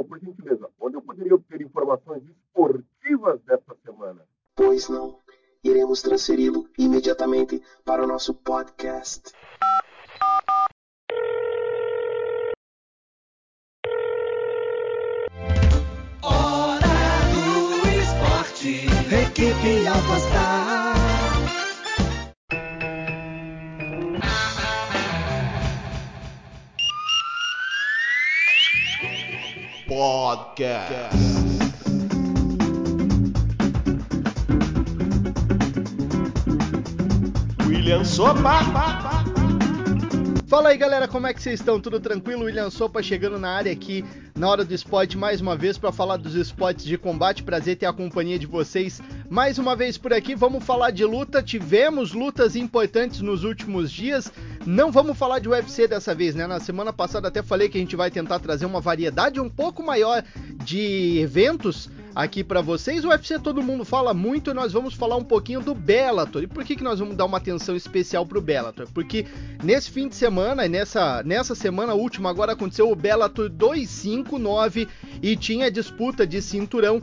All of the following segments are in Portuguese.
João, por gentileza, onde eu poderia obter informações esportivas desta semana? Pois não. Iremos transferi-lo imediatamente para o nosso podcast. Hora do esporte. Equipe Alpastar. Podcast. William Sopa. Fala aí galera, como é que vocês estão? Tudo tranquilo? William Sopa chegando na área aqui na hora do esporte mais uma vez para falar dos esportes de combate. Prazer ter a companhia de vocês mais uma vez por aqui. Vamos falar de luta. Tivemos lutas importantes nos últimos dias. Não vamos falar de UFC dessa vez, né? Na semana passada até falei que a gente vai tentar trazer uma variedade um pouco maior de eventos aqui para vocês. O UFC todo mundo fala muito, nós vamos falar um pouquinho do Bellator. E por que, que nós vamos dar uma atenção especial pro Bellator? Porque nesse fim de semana, nessa, nessa semana última agora aconteceu o Bellator 259 e tinha disputa de cinturão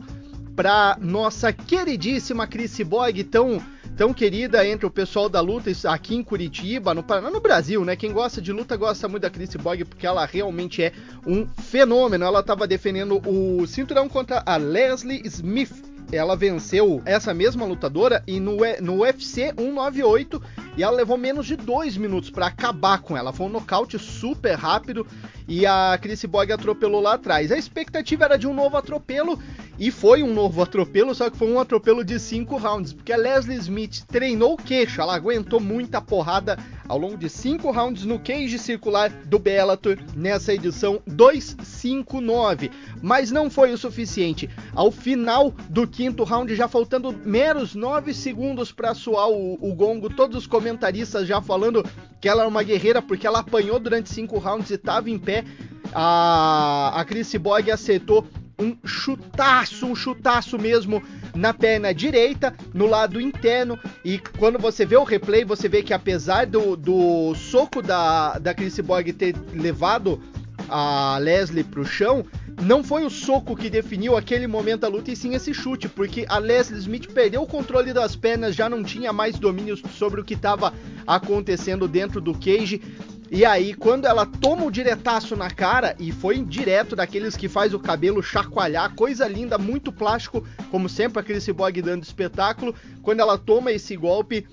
para nossa queridíssima Chris Borg, tão tão querida entre o pessoal da luta aqui em Curitiba, no Paraná, no Brasil, né? Quem gosta de luta gosta muito da Chris Borg porque ela realmente é um fenômeno. Ela estava defendendo o cinturão contra a Leslie Smith. Ela venceu essa mesma lutadora e no, no UFC 198 e ela levou menos de dois minutos para acabar com ela. Foi um nocaute super rápido e a Chris Borg atropelou lá atrás. A expectativa era de um novo atropelo e foi um novo atropelo, só que foi um atropelo de cinco rounds, porque a Leslie Smith treinou o queixo, ela aguentou muita porrada ao longo de cinco rounds no cage circular do Bellator nessa edição 259, mas não foi o suficiente. Ao final do quinto round, já faltando meros nove segundos para soar o, o gongo, todos os comentaristas já falando que ela era uma guerreira porque ela apanhou durante cinco rounds e estava em pé. A, a Chris Borg acertou um chutaço, um chutaço mesmo na perna direita, no lado interno. E quando você vê o replay, você vê que apesar do, do soco da, da Chris Borg ter levado a Leslie pro chão, não foi o soco que definiu aquele momento da luta, e sim esse chute, porque a Leslie Smith perdeu o controle das pernas, já não tinha mais domínio sobre o que estava acontecendo dentro do cage. E aí, quando ela toma o diretaço na cara, e foi direto daqueles que faz o cabelo chacoalhar, coisa linda, muito plástico, como sempre aquele cyborg dando espetáculo. Quando ela toma esse golpe,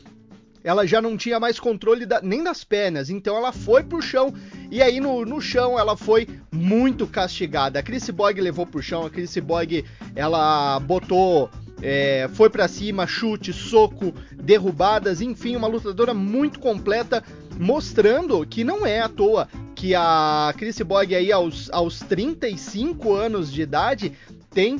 ela já não tinha mais controle da, nem das pernas, então ela foi pro chão e aí no, no chão ela foi muito castigada. A Chris Borg levou pro chão, a Chris Borg ela botou é, foi para cima, chute, soco, derrubadas, enfim, uma lutadora muito completa, mostrando que não é à toa que a Chris Borg aí aos, aos 35 anos de idade tem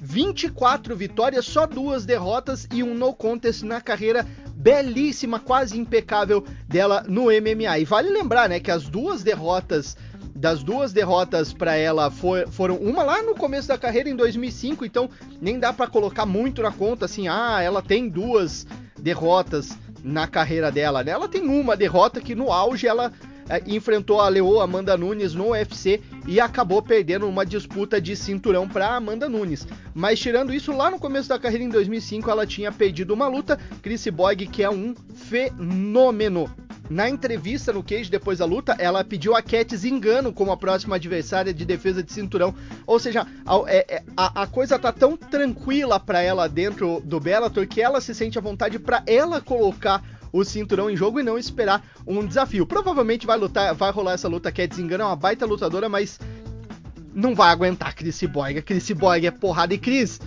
24 vitórias, só duas derrotas e um no contest na carreira belíssima, quase impecável dela no MMA. E vale lembrar, né, que as duas derrotas das duas derrotas para ela for, foram uma lá no começo da carreira em 2005, então nem dá para colocar muito na conta assim, ah, ela tem duas derrotas na carreira dela, né? Ela tem uma derrota que no auge ela é, enfrentou a Leoa Amanda Nunes no UFC e acabou perdendo uma disputa de cinturão para Amanda Nunes. Mas tirando isso, lá no começo da carreira em 2005 ela tinha perdido uma luta, Chris Boy que é um fenômeno. Na entrevista no Cage depois da luta, ela pediu a Cat Zingano como a próxima adversária de defesa de cinturão. Ou seja, a, é, é, a, a coisa tá tão tranquila para ela dentro do Bellator que ela se sente à vontade para ela colocar o cinturão em jogo e não esperar um desafio. Provavelmente vai lutar, vai rolar essa luta. Cat Zingano é uma baita lutadora, mas não vai aguentar Chris Borg. Chris Borg é porrada. E Chris,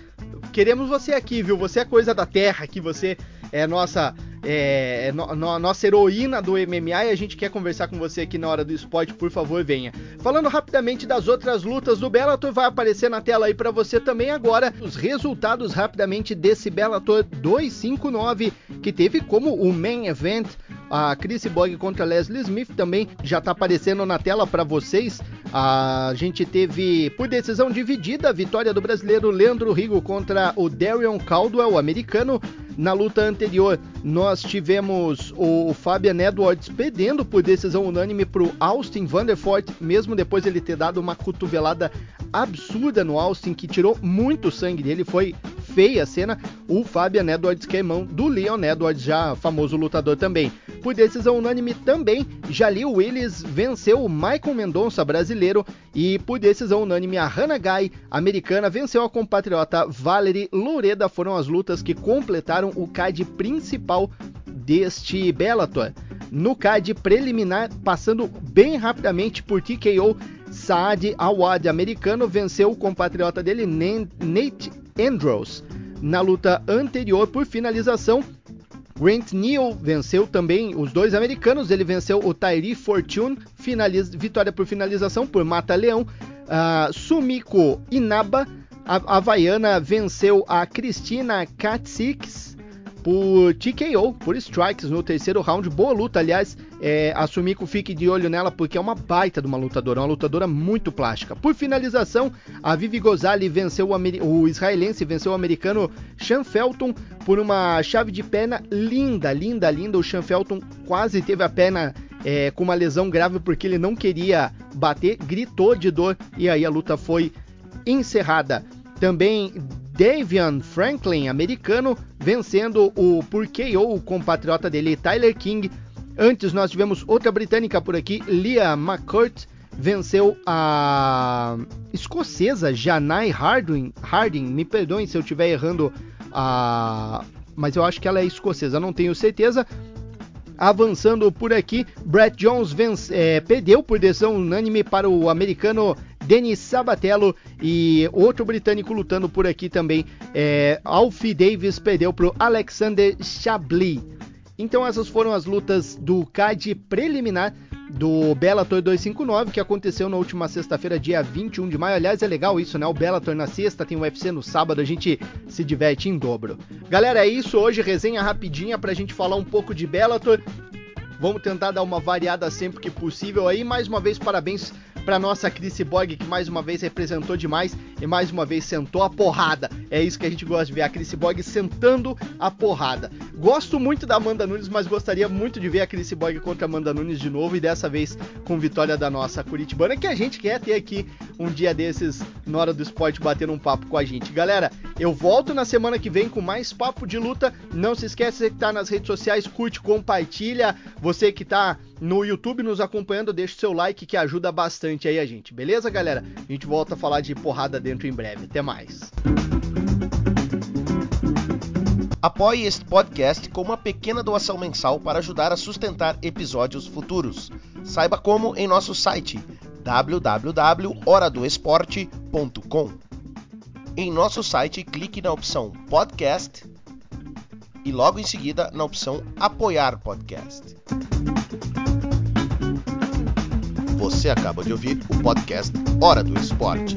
queremos você aqui, viu? Você é coisa da terra, que você é nossa é, no, no, nossa heroína do MMA e a gente quer conversar com você aqui na hora do esporte, por favor, venha. Falando rapidamente das outras lutas do Bellator, vai aparecer na tela aí para você também agora os resultados rapidamente desse Bellator 259 que teve como o main event a Chris Borg contra Leslie Smith também já tá aparecendo na tela para vocês. A gente teve por decisão dividida a vitória do brasileiro Leandro Rigo contra o Darion Caldwell, americano. Na luta anterior, nós tivemos o Fabian Edwards perdendo por decisão unânime para o Austin Vanderfort, mesmo depois ele ter dado uma cotovelada absurda no Austin que tirou muito sangue dele, foi feia a cena. O Fabian Edwards que é do Leon Edwards, já famoso lutador também. Por decisão unânime também, Jalil Willis venceu o Michael Mendonça brasileiro e por decisão unânime a Hannah Guy americana venceu a compatriota Valerie Loureda. Foram as lutas que completaram o card principal deste Bellator. No card preliminar, passando bem rapidamente por TKO, Saad Awad americano venceu o compatriota dele Nate Andrews. Na luta anterior por finalização, Grant Neal venceu também os dois americanos. Ele venceu o Tyree Fortune, finaliza, vitória por finalização por Mata-Leão. Uh, Sumiko Inaba, a Havaiana, venceu a Cristina Katsix por TKO, por strikes no terceiro round. Boa luta, aliás. É, a Sumiko fique de olho nela porque é uma baita de uma lutadora, uma lutadora muito plástica. Por finalização, a Vivi Gozali venceu o, o israelense, venceu o americano Sean Felton por uma chave de perna linda, linda, linda. O Sean Felton quase teve a perna é, com uma lesão grave porque ele não queria bater, gritou de dor e aí a luta foi encerrada. Também Davian Franklin, americano, vencendo o por KO, o compatriota dele, Tyler King. Antes nós tivemos outra britânica por aqui, Leah McCourt, venceu a escocesa Janai Harding. Harding, me perdoem se eu estiver errando a. Mas eu acho que ela é escocesa, não tenho certeza. Avançando por aqui, Brett Jones vence, é, perdeu por decisão unânime para o americano Denis Sabatello e outro britânico lutando por aqui também. É, Alfie Davis perdeu para o Alexander Chablis. Então essas foram as lutas do CAD preliminar do Bellator 259 que aconteceu na última sexta-feira, dia 21 de maio. Aliás, é legal isso, né? O Bellator na sexta, tem o UFC no sábado, a gente se diverte em dobro. Galera, é isso hoje, resenha rapidinha pra gente falar um pouco de Bellator. Vamos tentar dar uma variada sempre que possível aí. Mais uma vez, parabéns para nossa Chris Borg, que mais uma vez representou demais e mais uma vez sentou a porrada. É isso que a gente gosta de ver, a Chris Borg sentando a porrada. Gosto muito da Amanda Nunes, mas gostaria muito de ver a Chris Borg contra a Amanda Nunes de novo e dessa vez com vitória da nossa Curitibana, que a gente quer ter aqui um dia desses na hora do esporte batendo um papo com a gente. Galera, eu volto na semana que vem com mais papo de luta. Não se esqueça de estar nas redes sociais, curte, compartilha. Você que está no YouTube nos acompanhando, deixa o seu like que ajuda bastante aí a gente, beleza, galera? A gente volta a falar de porrada dentro em breve. Até mais. Apoie este podcast com uma pequena doação mensal para ajudar a sustentar episódios futuros. Saiba como em nosso site www.horadoesporte.com. Em nosso site, clique na opção Podcast e logo em seguida na opção Apoiar Podcast. Você acaba de ouvir o podcast Hora do Esporte.